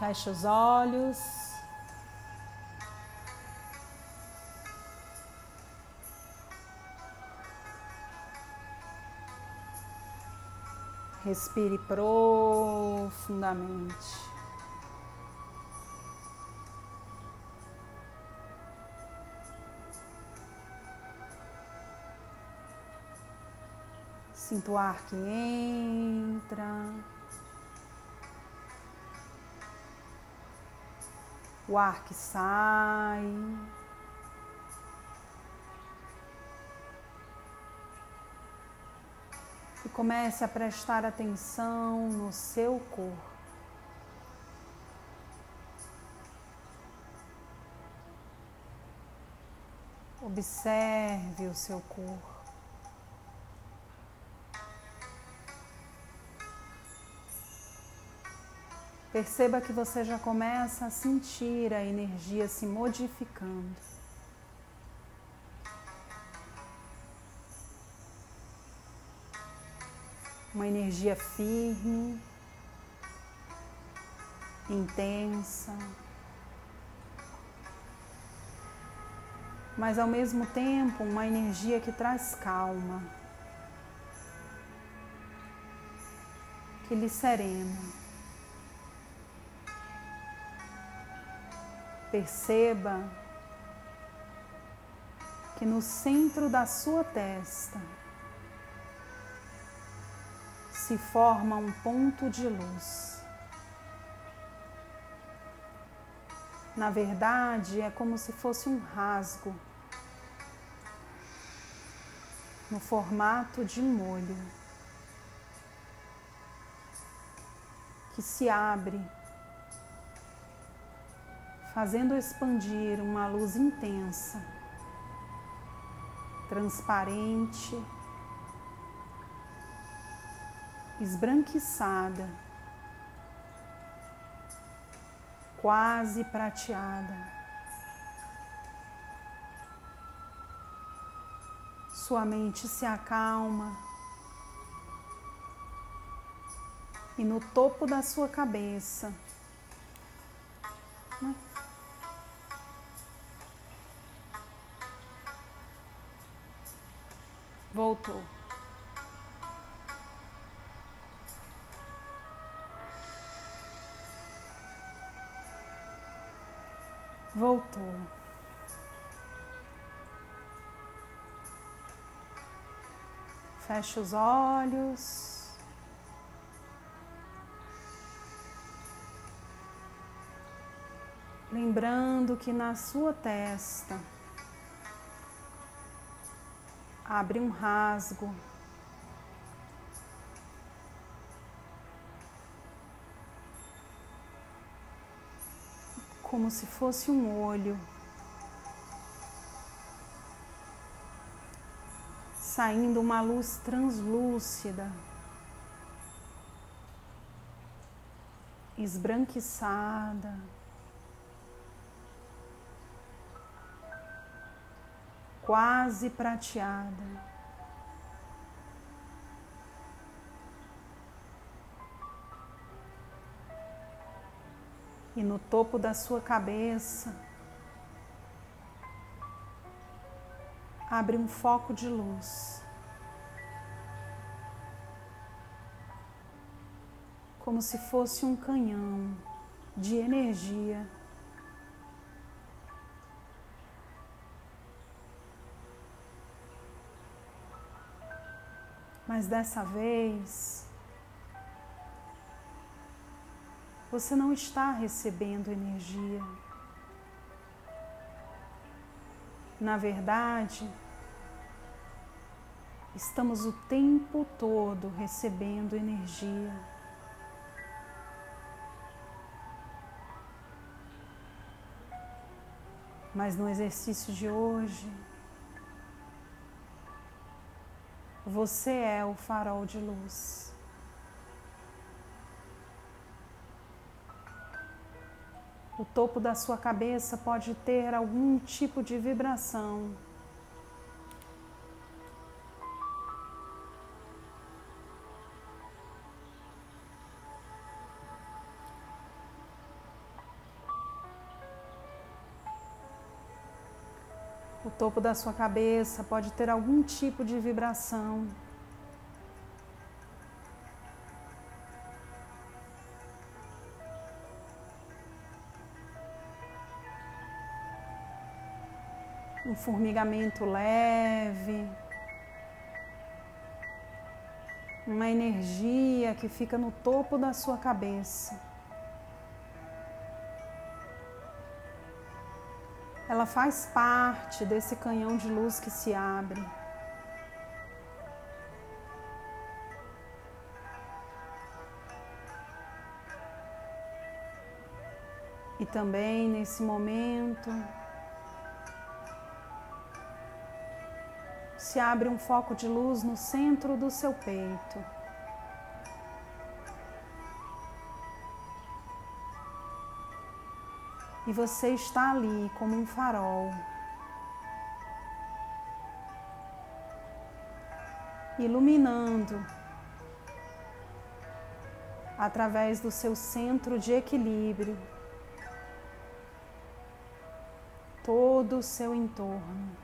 Feche os olhos. Respire profundamente. Sinto o ar que entra. O ar que sai. E comece a prestar atenção no seu corpo. Observe o seu corpo. Perceba que você já começa a sentir a energia se modificando. Uma energia firme, intensa, mas ao mesmo tempo uma energia que traz calma, que lhe serena. Perceba que no centro da sua testa se forma um ponto de luz. Na verdade, é como se fosse um rasgo no formato de um olho que se abre fazendo expandir uma luz intensa, transparente, esbranquiçada, quase prateada. Sua mente se acalma e no topo da sua cabeça Voltou. Voltou. Feche os olhos. Lembrando que na sua testa abre um rasgo. Como se fosse um olho. Saindo uma luz translúcida, esbranquiçada. Quase prateada. E no topo da sua cabeça, abre um foco de luz. Como se fosse um canhão de energia Mas dessa vez, você não está recebendo energia. Na verdade, estamos o tempo todo recebendo energia. Mas no exercício de hoje, Você é o farol de luz. O topo da sua cabeça pode ter algum tipo de vibração. Topo da sua cabeça pode ter algum tipo de vibração. Um formigamento leve. Uma energia que fica no topo da sua cabeça. Ela faz parte desse canhão de luz que se abre. E também nesse momento se abre um foco de luz no centro do seu peito. E você está ali como um farol. Iluminando através do seu centro de equilíbrio todo o seu entorno.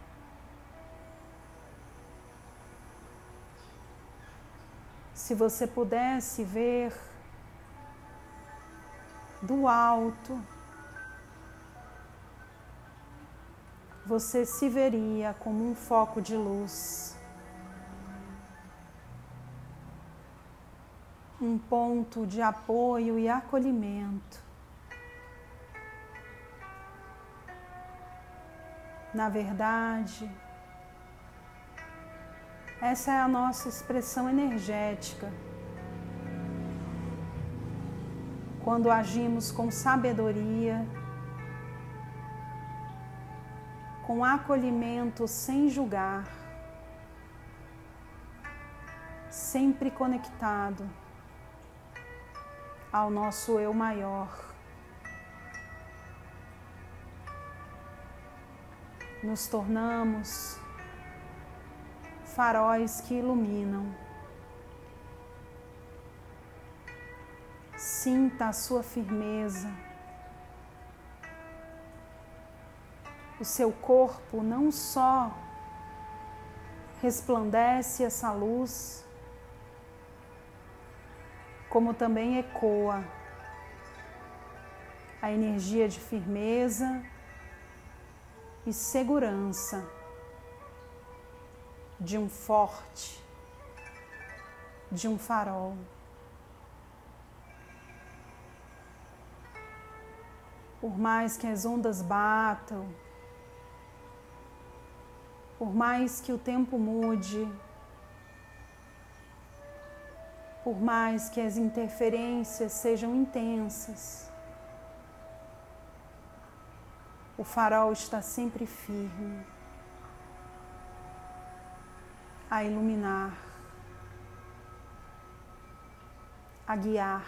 Se você pudesse ver do alto, você se veria como um foco de luz, um ponto de apoio e acolhimento. Na verdade, essa é a nossa expressão energética. Quando agimos com sabedoria, com acolhimento sem julgar, sempre conectado ao nosso eu maior. Nos tornamos faróis que iluminam. Sinta a sua firmeza o seu corpo não só resplandece essa luz, como também ecoa a energia de firmeza e segurança de um forte, de um farol. Por mais que as ondas batam, por mais que o tempo mude, por mais que as interferências sejam intensas, o farol está sempre firme a iluminar, a guiar,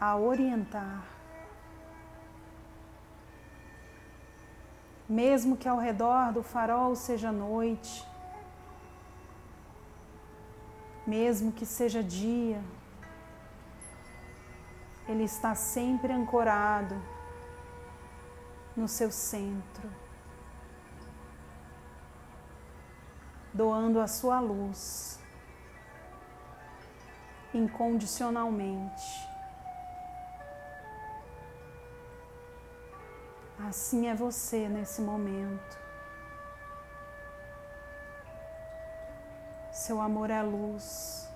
a orientar. Mesmo que ao redor do farol seja noite, mesmo que seja dia, ele está sempre ancorado no seu centro, doando a sua luz incondicionalmente. Assim é você nesse momento. Seu amor é luz.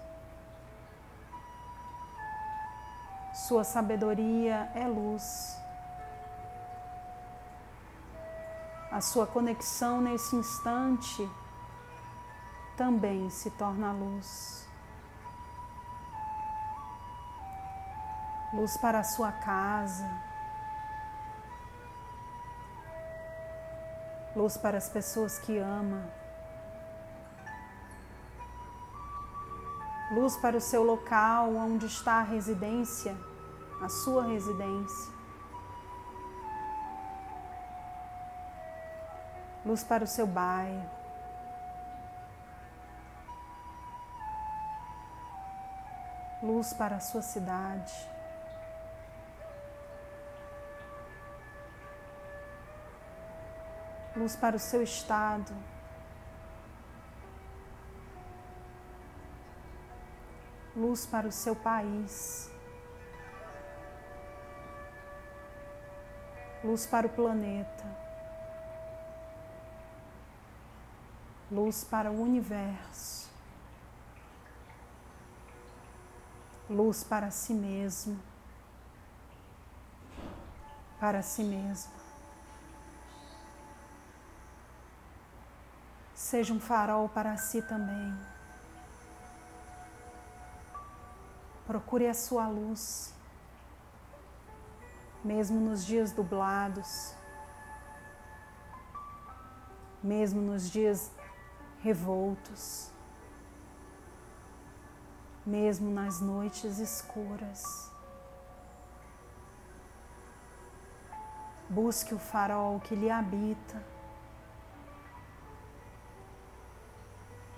Sua sabedoria é luz. A sua conexão nesse instante também se torna luz. Luz para a sua casa luz para as pessoas que ama, luz para o seu local onde está a residência, a sua residência, luz para o seu bairro. Luz para a sua cidade. Luz para o seu estado. Luz para o seu país. Luz para o planeta. Luz para o universo. Luz para si mesmo. Para si mesmo. Seja um farol para si também. Procure a sua luz, mesmo nos dias dublados, mesmo nos dias revoltos, mesmo nas noites escuras. Busque o farol que lhe habita.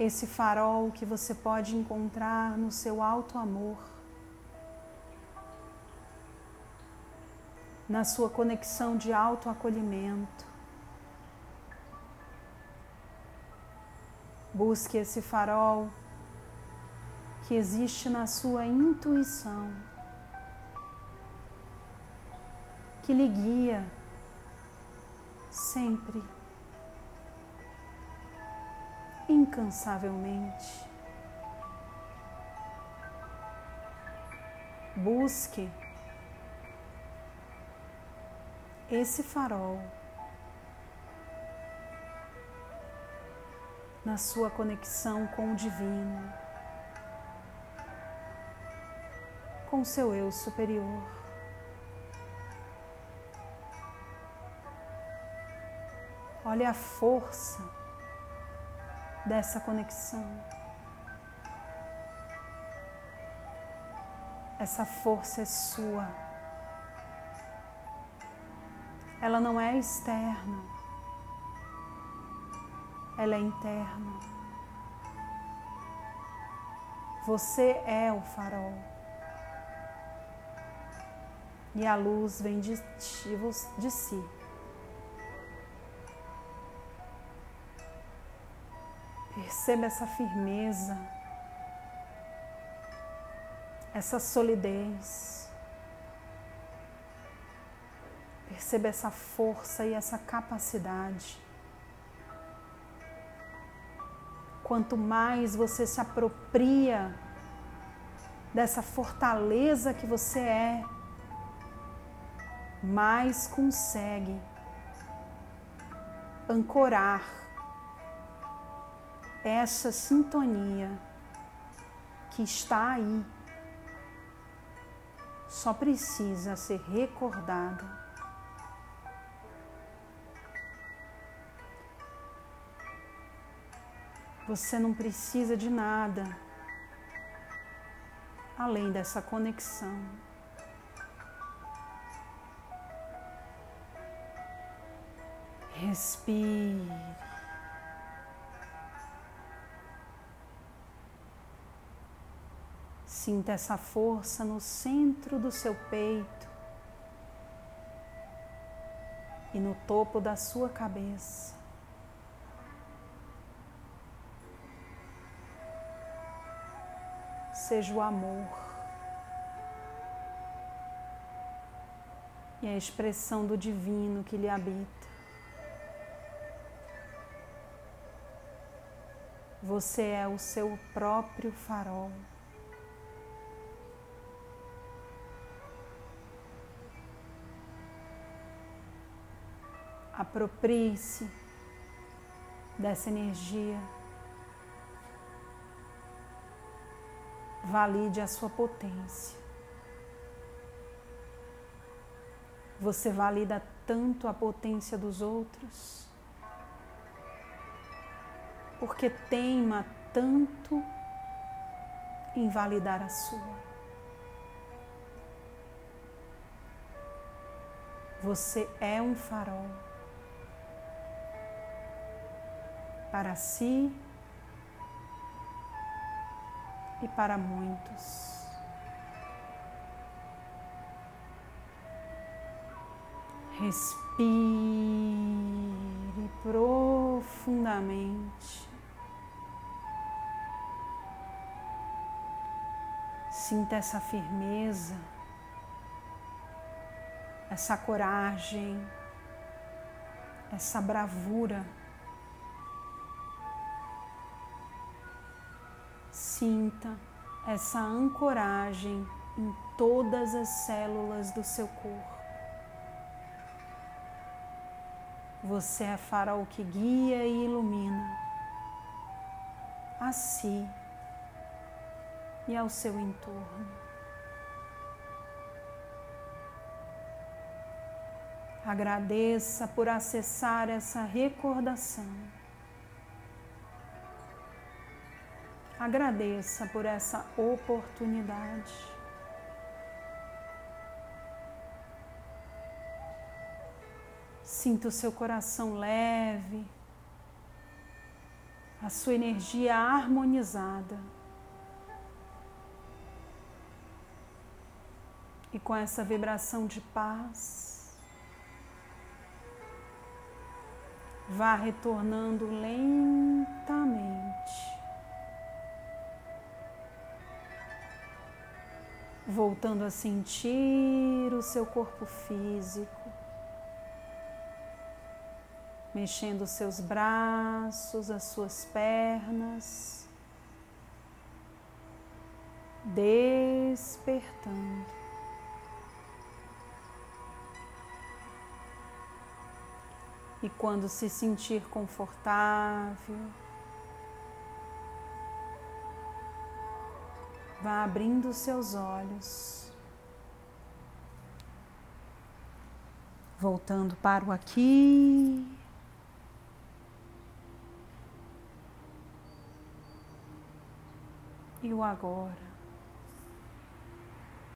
Esse farol que você pode encontrar no seu alto amor, na sua conexão de alto acolhimento. Busque esse farol que existe na sua intuição, que lhe guia sempre incansavelmente. Busque esse farol na sua conexão com o divino, com seu eu superior. Olhe a força dessa conexão. Essa força é sua. Ela não é externa, ela é interna. Você é o farol. E a luz vem de, de si. Perceba essa firmeza, essa solidez. Perceba essa força e essa capacidade. Quanto mais você se apropria dessa fortaleza que você é, mais consegue ancorar essa sintonia que está aí só precisa ser recordada. Você não precisa de nada além dessa conexão. Respire. Sinta essa força no centro do seu peito e no topo da sua cabeça. Seja o amor e a expressão do divino que lhe habita. Você é o seu próprio farol. Aproprie-se dessa energia. Valide a sua potência. Você valida tanto a potência dos outros, porque teima tanto em validar a sua. Você é um farol. Para si e para muitos. Respire profundamente. Sinta essa firmeza, essa coragem, essa bravura. Sinta essa ancoragem em todas as células do seu corpo. Você é farol que guia e ilumina a si e ao seu entorno. Agradeça por acessar essa recordação. Agradeça por essa oportunidade. Sinta o seu coração leve, a sua energia harmonizada. E com essa vibração de paz, vá retornando lentamente. Voltando a sentir o seu corpo físico, mexendo os seus braços, as suas pernas, despertando. E quando se sentir confortável, Vá abrindo os seus olhos, voltando para o aqui. E o agora.